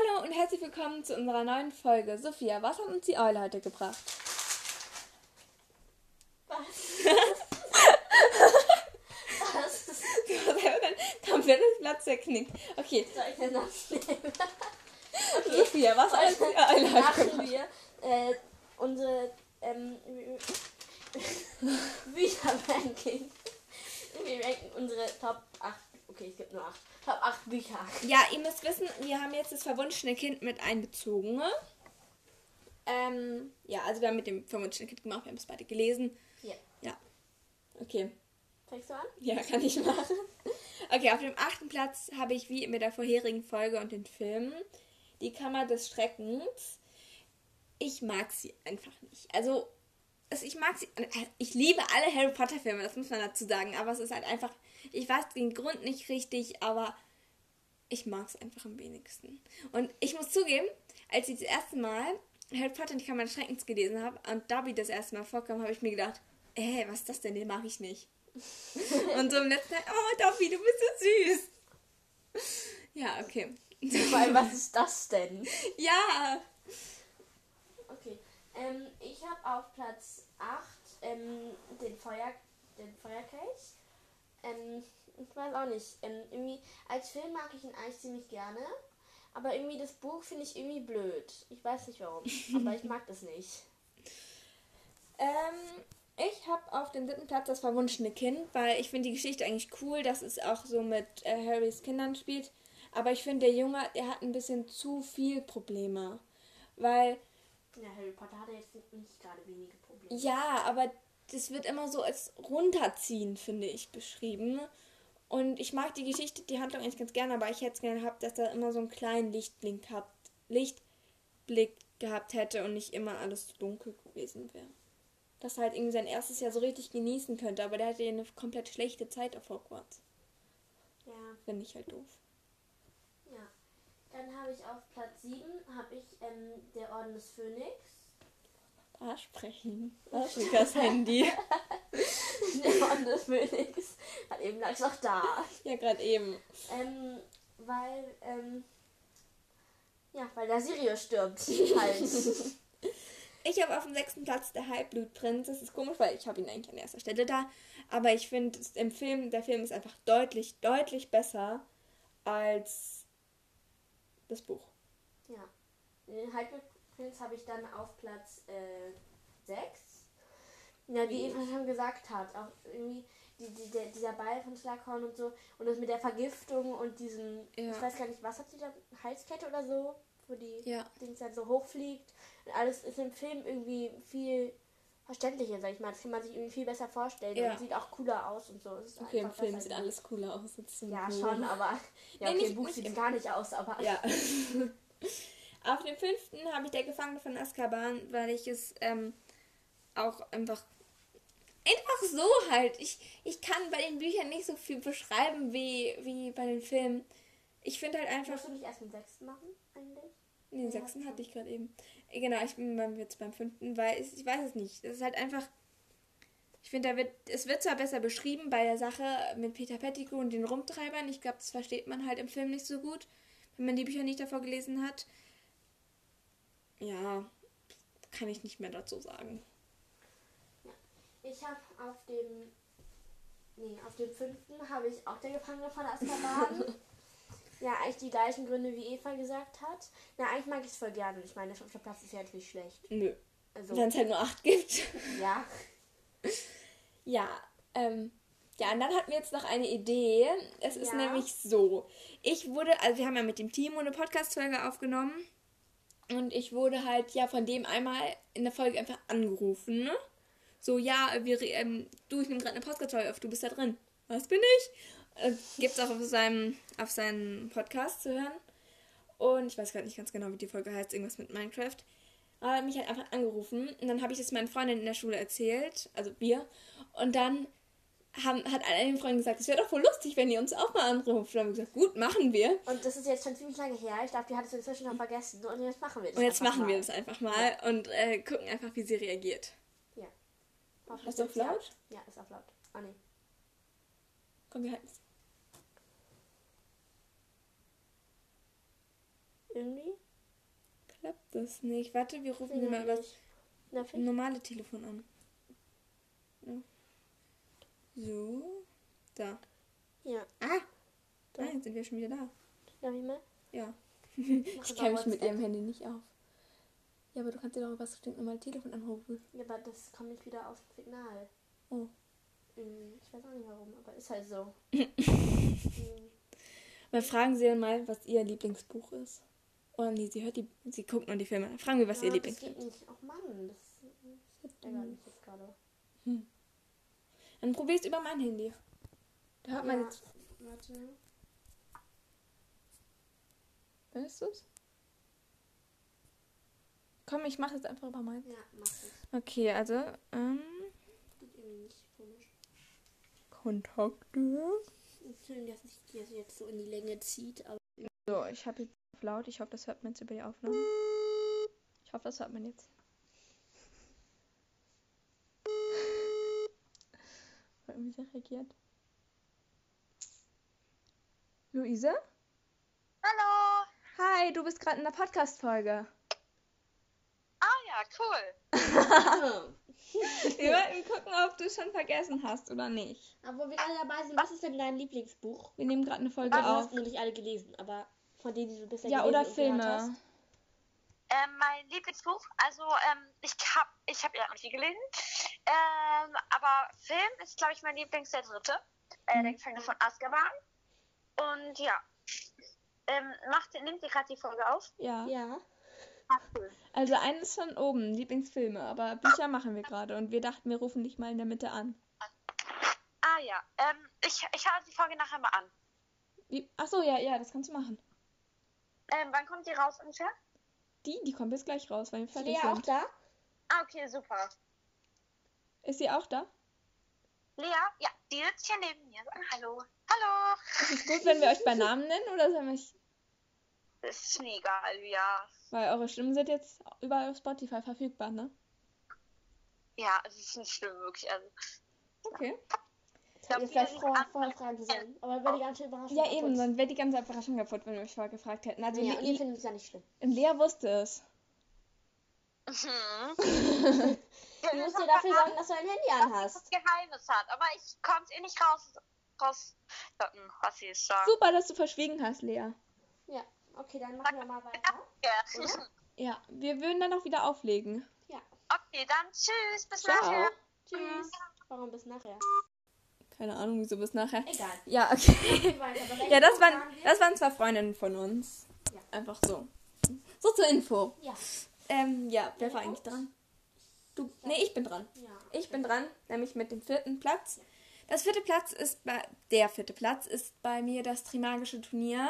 Hallo und herzlich willkommen zu unserer neuen Folge. Sophia, was hat uns die Eule heute gebracht? Was? Was? Du hast einfach dein komplettes Blatt zerknickt. Okay, Soll ich das nehmen? Sophia, was hat uns die Eule heute machen gebracht? wir äh, unsere ähm, Bücherranking. Wir ranken unsere Top 8. Okay, es gibt nur 8. Top 8 Bücher. Ja, ihr müsst wissen, wir haben jetzt das verwunschene Kind mit einbezogen. Ähm, ja, also wir haben mit dem verwunschenen Kind gemacht, wir haben es beide gelesen. Ja. Ja. Okay. Fängst du an? Ja, kann ich machen. Okay, auf dem achten Platz habe ich wie mit der vorherigen Folge und den Filmen die Kammer des Schreckens. Ich mag sie einfach nicht. Also, es, ich mag sie. äh, Ich liebe alle Harry Potter Filme, das muss man dazu sagen. Aber es ist halt einfach. Ich weiß den Grund nicht richtig, aber ich mag es einfach am wenigsten. Und ich muss zugeben, als ich das erste Mal Harry Potter und die Kammer des Schreckens gelesen habe und Dobby das erste Mal vorkam, habe ich mir gedacht, ey, was ist das denn? Den mag ich nicht. Und so im letzten Teil, oh Dobby, du bist so süß. Ja, okay. Vor allem, was ist das denn? Ja. Okay. Ähm, ich habe auf Platz 8 ähm, den Feuer, den Feuerkelch. Ähm, ich weiß auch nicht. Ähm, irgendwie, als Film mag ich ihn eigentlich ziemlich gerne. Aber irgendwie das Buch finde ich irgendwie blöd. Ich weiß nicht warum. aber ich mag das nicht. Ähm, ich habe auf dem dritten Platz das verwunschene Kind, weil ich finde die Geschichte eigentlich cool, dass es auch so mit äh, Harrys Kindern spielt. Aber ich finde, der Junge, der hat ein bisschen zu viel Probleme. Weil Ja, Harry Potter hatte jetzt nicht gerade wenige Probleme. Ja, aber das wird immer so als runterziehen, finde ich, beschrieben. Und ich mag die Geschichte, die Handlung eigentlich ganz gerne, aber ich hätte es gerne gehabt, dass er immer so einen kleinen Lichtblick gehabt, Lichtblick gehabt hätte und nicht immer alles zu dunkel gewesen wäre. Dass er halt irgendwie sein erstes Jahr so richtig genießen könnte, aber der hatte ja eine komplett schlechte Zeit auf Hogwarts. Ja, Finde ich halt doof. ja. Dann habe ich auf Platz 7 habe ich ähm, der Orden des Phönix. Da sprechen. Das Handy. der Orden des Phönix. Hat eben lag noch da. Ja, gerade eben. Ähm, weil, ähm, ja, weil der Sirius stirbt. Halt. Ich habe auf dem sechsten Platz der Halbblutprinz. Das ist komisch, weil ich habe ihn eigentlich an erster Stelle da. Aber ich finde, im Film, der Film ist einfach deutlich, deutlich besser als das Buch. ja. Den Halbblutprinz habe ich dann auf Platz äh, 6. Ja, wie Eva schon gesagt hat, auch irgendwie die, die, der, dieser Ball von Schlaghorn und so und das mit der Vergiftung und diesem, Ja. ich weiß gar nicht, was hat sie da, Halskette oder so, wo die Ja. Dings dann so hochfliegt. Und alles ist im Film irgendwie viel verständlicher, sag ich mal. Das kann man sich irgendwie viel besser vorstellen Ja. und sieht auch cooler aus und so. Okay, im Film sieht alles cooler aus. Ja, Buch. schon, aber ja, Nee, okay, im Buch sieht es gar nicht aus, aber Ja. Auf dem fünften habe ich der Gefangene von Azkaban, weil ich es ähm, auch einfach einfach so halt. Ich, ich kann bei den Büchern nicht so viel beschreiben wie, wie bei den Filmen. Ich finde halt einfach. Musst du nicht erst den sechsten machen, eigentlich? Den Ja, sechsten hatte ich gerade eben. Genau, ich bin beim, jetzt beim fünften, weil es, ich weiß es nicht. Es ist halt einfach. Ich finde, da wird, es wird zwar besser beschrieben bei der Sache mit Peter Pettigrew und den Rumtreibern. Ich glaube, das versteht man halt im Film nicht so gut, wenn man die Bücher nicht davor gelesen hat. Ja, kann ich nicht mehr dazu sagen. Ich habe auf dem. Nee, auf dem fünften habe ich auch der Gefangene von Azkaban. ja, eigentlich die gleichen Gründe, wie Eva gesagt hat. Na, eigentlich mag ich es voll gerne. Ich meine, der fünfte Platz ist ja natürlich schlecht. Nö. Also, Wenn es halt nur acht gibt. ja. Ja, ähm, ja, und dann hatten wir jetzt noch eine Idee. Es ist Ja. nämlich so. Ich wurde, also wir haben ja mit dem Team eine Podcast-Folge aufgenommen. Und ich wurde halt ja von dem einmal in der Folge einfach angerufen, ne? So, ja, wir, ähm, du, ich nehme gerade eine Podcast-Folge auf, du bist da drin. Was bin ich? Äh, gibt's auch auf seinem, auf seinem Podcast zu hören. Und ich weiß gerade nicht ganz genau, wie die Folge heißt, irgendwas mit Minecraft. Aber er hat mich halt einfach angerufen und dann habe ich das meinen Freundinnen in der Schule erzählt, also wir. Und dann haben, hat eine Freundin gesagt, es wäre doch voll lustig, wenn ihr uns auch mal anruft. Und haben wir gesagt, gut, machen wir. Und das ist jetzt schon ziemlich lange her. Ich glaube, die hattest du inzwischen noch vergessen. Und jetzt machen wir das. Und jetzt machen wir mal. das einfach mal und äh, gucken einfach, wie sie reagiert. Ja. Du auf laut? Ja, ist auf laut. Ah, nee. Komm, wir halten es. irgendwie. Klappt das nicht. Warte, wir rufen mal ein vielleicht. normale Telefon an. Ja. So. Da. Ja. Ah! Da. Jetzt sind wir schon wieder da. Darf ich mal? Ja. Ich kenne mich mit ihrem Handy nicht auf. Ja, aber du kannst dir doch über das stinknormale Telefon anrufen. Ja, aber das kommt nicht wieder auf das Signal. Oh. Ähm, Ich weiß auch nicht warum, aber ist halt so. Mal fragen Sie dann mal, was Ihr Lieblingsbuch ist. Oder nee, sie hört die, sie guckt nur die Filme. Fragen wir, was ja, Ihr das Lieblingsbuch geht nicht. Ach Mann, das, das ärgert mich jetzt gerade. Dann probier's über mein Handy. Da hört man Ja, jetzt. warte. Weißt du's? Komm, ich mache jetzt einfach über meins. Ja, mach es. Okay, also, ähm, Geht irgendwie nicht komisch. Kontakte. Schön, dass sich das jetzt so in die Länge zieht, aber. So, ich habe jetzt auf laut. Ich hoffe, das hört man jetzt über die Aufnahme. Ich hoffe, das hört man jetzt. Wie sie reagiert. Luise? Hallo! Hi, du bist gerade in der Podcast-Folge. Ah ja, cool. Wir wollten gucken, ob du es schon vergessen hast oder nicht. aber wo wir alle dabei sind, was ist denn dein Lieblingsbuch? Wir nehmen gerade eine Folge Du auf. hast nur nicht alle gelesen, aber von denen, die du bisher Ja, gelesen oder und gehört Filme. hast. Ähm, mein Lieblingsbuch, also ähm, ich hab, ich habe ja noch nicht viel gelesen, ähm, aber Film ist, glaube ich, mein Lieblings der dritte, äh, Mhm. der Gefangene von Azkaban. Und ja, ähm, macht, nimmt ihr gerade die Folge auf? Ja. Ja. Cool. Also eines von oben, Lieblingsfilme, aber Bücher machen wir gerade und wir dachten, wir rufen dich mal in der Mitte an. Ah ja, ähm, ich, ich höre die Folge nachher mal an. Wie? Ach so, ja, ja, das kannst du machen. Ähm, wann kommt die raus ungefähr? Die, die kommt jetzt gleich raus, weil wir Ist fertig Lea auch sind. da? Ah, okay, super. Ist sie auch da? Lea, ja, die sitzt hier neben mir. Hallo. Hallo. Ist es gut, wenn wir euch bei Namen nennen oder sollen wir euch... Ist mir egal, ja. Weil eure Stimmen sind jetzt überall auf Spotify verfügbar, ne? Ja, es ist nicht schlimm, wirklich. Also, Okay. ich glaub, Ihr viele vielleicht vorher, vorher fragen sollen. Aber wäre die ganz schön überrascht. Ja, eben, dann wäre die ganze Überraschung kaputt, wenn wir euch vorher gefragt hätten. Also, Ja, Le und ihr findet es ja nicht schlimm. Lea wusste es. Mhm. Du musst dir dafür sorgen, dass du ein Handy anhast. das Geheimnis hat, aber ich konnte es eh nicht raus, raus was sie ist sagt. Super, dass du verschwiegen hast, Lea. Ja, okay, dann machen wir mal weiter. Ja. Oder? Ja, wir würden dann auch wieder auflegen. Okay, dann tschüss, bis Ciao. nachher. Tschüss. Warum bis nachher? Keine Ahnung, wieso bis nachher. Egal. Ja, okay. Ja, das waren, wir? das waren zwei Freundinnen von uns. Ja. Einfach so. So zur Info. Ja. Ähm, ja, wer war eigentlich dran? Du, nee, ich bin dran. Ja. Ich bin dran, nämlich mit dem vierten Platz. Das vierte Platz ist bei, der vierte Platz ist bei mir das Trimagische Turnier.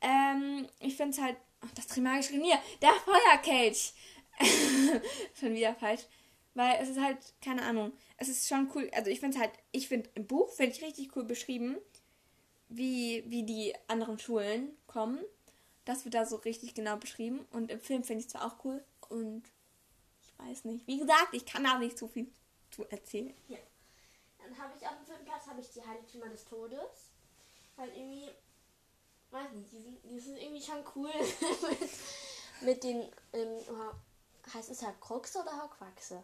Ähm, ich finde es halt, ach, das Trimagische Turnier, der Feuerkelch. schon wieder falsch. Weil es ist halt, keine Ahnung, es ist schon cool. Also ich finde es halt, ich finde im Buch, finde ich richtig cool beschrieben, wie, wie die anderen Schulen kommen. Das wird da so richtig genau beschrieben. Und im Film finde ich es zwar auch cool. Und weiß nicht. Wie gesagt, ich kann da nicht so viel zu erzählen. Dann habe ich auf dem vierten Platz habe ich die Heiligtümer des Todes. Halt irgendwie, weiß nicht, die sind, die sind irgendwie schon cool mit, mit den, ähm, oh, heißt es halt Kruxe oder Horcruxe?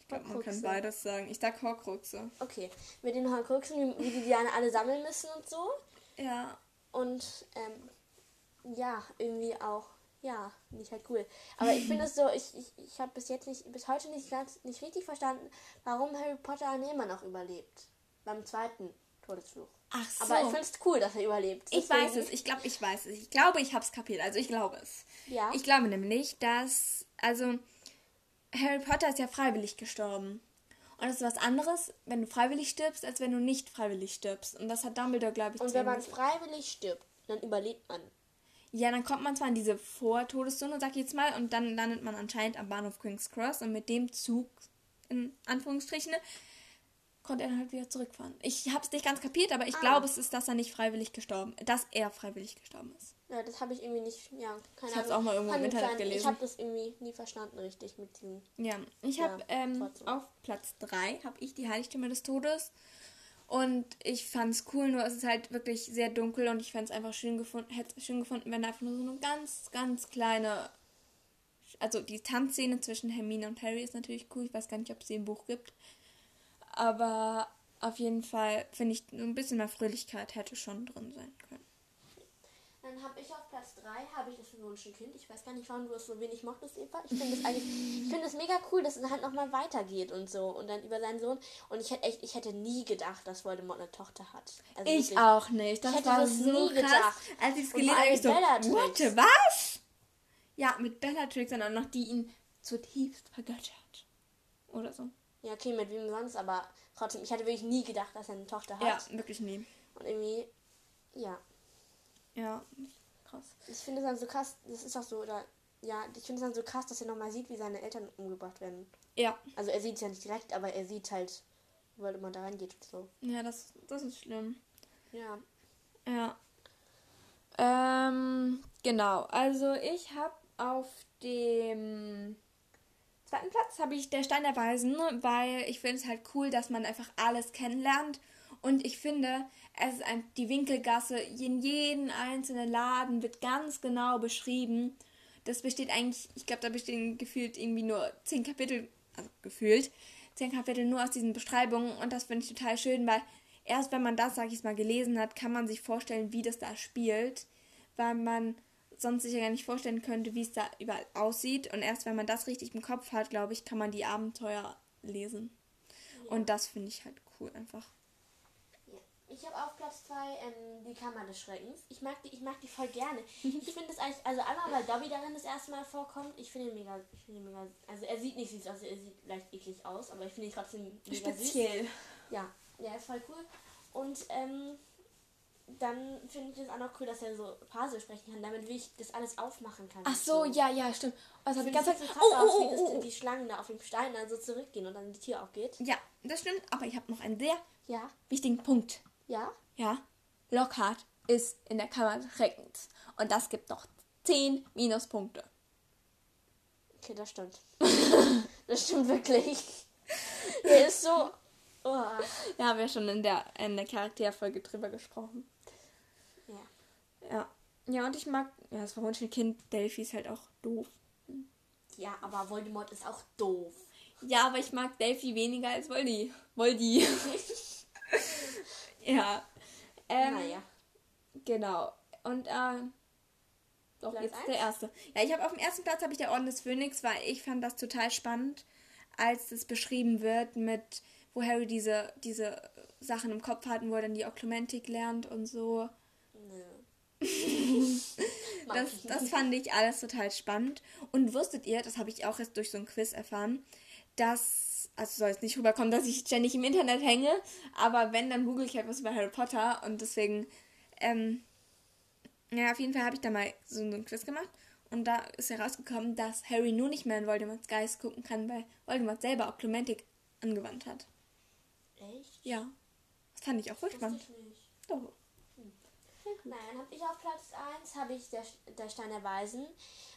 Ich glaube, man kann beides sagen. Ich sag Horcruxe. Okay, mit den Horcruxen, wie, wie die die dann alle sammeln müssen und so. Ja. Und ähm, ja, irgendwie auch, ja, nicht halt cool. Aber ich finde es so, ich, ich, ich habe bis jetzt nicht, bis heute nicht ganz, nicht richtig verstanden, warum Harry Potter immer noch überlebt. Beim zweiten Todesfluch. Ach so. Aber ich finde es cool, dass er überlebt. ich Deswegen- weiß es. Ich glaube, ich weiß es. Ich glaube, ich habe es kapiert. Also ich glaube es. Ja. Ich glaube nämlich, dass, also Harry Potter ist ja freiwillig gestorben. Und das ist was anderes, wenn du freiwillig stirbst, als wenn du nicht freiwillig stirbst. Und das hat Dumbledore, glaube ich, Und wenn man freiwillig stirbt, dann überlebt man. Ja, dann kommt man zwar in diese Vortodeszone, sag ich jetzt mal, und dann landet man anscheinend am Bahnhof King's Cross und mit dem Zug, in Anführungsstrichen, konnte er dann halt wieder zurückfahren. Ich habe es nicht ganz kapiert, aber ich Ah. glaube, es ist, dass er nicht freiwillig gestorben, dass er freiwillig gestorben ist. Ja, das habe ich irgendwie nicht, ja, keine Ich hab's Ahnung. auch mal irgendwo im Internet sein. Ich gelesen. habe das irgendwie nie verstanden richtig mit diesem. Ja, ich Ja, habe ähm, auf Platz 3 habe ich die Heiligtümer des Todes Und ich fand es cool, nur es ist halt wirklich sehr dunkel und ich fände es einfach schön gefunden, hätte schön gefunden, wenn einfach nur so eine ganz, ganz kleine. Also die Tanzszene zwischen Hermine und Harry ist natürlich cool. Ich weiß gar nicht, ob es sie im Buch gibt. Aber auf jeden Fall finde ich, ein bisschen mehr Fröhlichkeit hätte schon drin sein können. Dann habe ich auf Platz 3 habe ich das verwunschene Kind. Ich weiß gar nicht, warum du es so wenig mochtest, Eva. Ich finde es eigentlich, ich finde es mega cool, dass es halt nochmal weitergeht und so und dann über seinen Sohn. Und ich hätte echt, ich hätte nie gedacht, dass Voldemort eine Tochter hat. Also ich wirklich, auch nicht. Das ich hätte war das so nie krass. gedacht. Als ich es gelesen habe, ich so, What, was? Ja, mit Bellatrix und auch noch die ihn zutiefst vergöttert. Oder so. Ja, okay, mit wem sonst, aber trotzdem, ich hätte wirklich nie gedacht, dass er eine Tochter hat. Ja, wirklich nie. Und irgendwie, ja. Ja, krass. Ich finde es dann so krass, das ist auch so, oder ja, ich finde es dann so krass, dass er nochmal sieht, wie seine Eltern umgebracht werden. Ja. Also er sieht es ja nicht direkt, aber er sieht halt, wo er immer da reingeht und so. Ja, das, das ist schlimm. Ja. Ja. Ähm, genau. Also ich habe auf dem zweiten Platz habe ich der Stein der Weisen, weil ich finde es halt cool, dass man einfach alles kennenlernt. Und ich finde, es ist ein, die Winkelgasse, in jedem einzelnen Laden wird ganz genau beschrieben. Das besteht eigentlich, ich glaube, da bestehen gefühlt irgendwie nur zehn Kapitel, also gefühlt, zehn Kapitel nur aus diesen Beschreibungen. Und das finde ich total schön, weil erst wenn man das, sag ich mal, gelesen hat, kann man sich vorstellen, wie das da spielt. Weil man sonst sich ja gar nicht vorstellen könnte, wie es da überall aussieht. Und erst wenn man das richtig im Kopf hat, glaube ich, kann man die Abenteuer lesen. Ja. Und das finde ich halt cool einfach. Ich habe auf Platz 2 ähm, die Kammer des Schreckens. Ich mag die, ich mag die voll gerne. ich finde es eigentlich, also einmal, weil Dobby darin das erste Mal vorkommt. Ich finde ihn mega, ich finde ihn mega, also er sieht nicht süß aus, er sieht leicht eklig aus, aber ich finde ihn trotzdem mega Speziell. süß. Ja, der ist voll cool. Und ähm, dann finde ich es auch noch cool, dass er so Parsel sprechen kann, damit ich das alles aufmachen kann. Ach so, so. ja, ja, stimmt. Also ich ganz so krass oh, aus, oh, oh, oh. die Schlangen da auf dem Stein dann so zurückgehen und dann die Tür aufgeht. Ja, das stimmt. Aber ich habe noch einen sehr ja. wichtigen Punkt. Ja? Ja. Lockhart ist in der Kammer Schreckens. Und das gibt noch 10 Minuspunkte. Okay, das stimmt. das stimmt wirklich. Der ist so. Oh. Da haben wir schon in der, in der Charakterfolge drüber gesprochen. Ja. Ja. Ja, und ich mag. Ja, das Kind Delphi ist halt auch doof. Ja, aber Voldemort ist auch doof. Ja, aber ich mag Delphi weniger als Voldy. Voldy. Ja. Ähm, naja. Genau. Und äh, doch, Platz jetzt eins? der erste. Ja, ich habe auf dem ersten Platz habe ich der Orden des Phönix, weil ich fand das total spannend, als das beschrieben wird mit, wo Harry diese, diese Sachen im Kopf hat und wo er dann die Oklumentik lernt und so. Nö. das, das fand ich alles total spannend. Und wusstet ihr, das habe ich auch erst durch so ein Quiz erfahren, dass also soll es nicht rüberkommen, dass ich ständig im Internet hänge, aber wenn, dann google ich halt was über Harry Potter und deswegen, ähm, ja, auf jeden Fall habe ich da mal so einen Quiz gemacht und da ist herausgekommen, dass Harry nur nicht mehr in Voldemorts Geist gucken kann, weil Voldemort selber auch Clementic angewandt hat. Echt? Ja. Das fand ich auch spannend. Doch. Nein, habe ich auf Platz 1 habe ich der, der Stein der Weisen,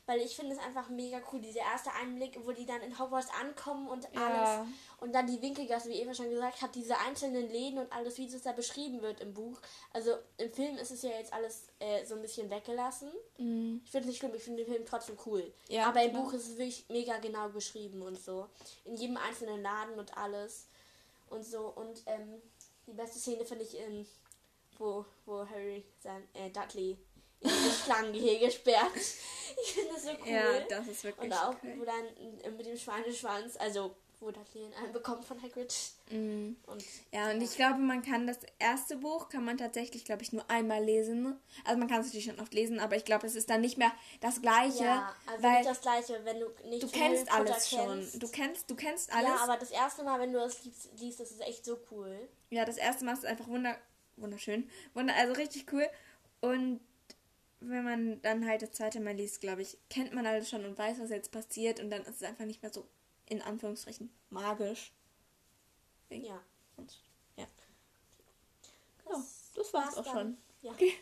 weil ich finde es einfach mega cool, dieser erste Einblick, wo die dann in Hogwarts ankommen und alles ja. und dann die Winkelgasse, wie Eva schon gesagt hat, diese einzelnen Läden und alles, wie es da beschrieben wird im Buch. Also im Film ist es ja jetzt alles äh, so ein bisschen weggelassen. Mhm. Ich finde es nicht schlimm, ich finde den Film trotzdem cool. Ja, Aber im Buch ist es wirklich mega genau beschrieben und so. In jedem einzelnen Laden und alles und so und ähm, die beste Szene finde ich in wo, wo Harry sein, äh, Dudley in das Schlangengehege sperrt. Ich finde das so cool. Ja, das ist wirklich Und auch, cool. wo dann äh, mit dem Schweineschwanz, also wo Dudley einen bekommt von Hagrid. Mm. Und, ja, und ich glaube, man kann das erste Buch, kann man tatsächlich, glaube ich, nur einmal lesen. Also man kann es natürlich schon oft lesen, aber ich glaube, es ist dann nicht mehr das Gleiche. Ja, also weil nicht das Gleiche, wenn du nicht Du kennst alles schon. Du kennst, du kennst alles. Ja, aber das erste Mal, wenn du das liest, liest das ist echt so cool. Ja, das erste Mal ist es einfach wunder wunderschön. Wunder, also richtig cool. Und wenn man dann halt das zweite Mal liest, glaube ich, kennt man alles schon und weiß, was jetzt passiert. Und dann ist es einfach nicht mehr so, in Anführungsstrichen, magisch. Ja. Und, ja. Genau, das, das war's, war's auch dann. schon. Ja. Okay.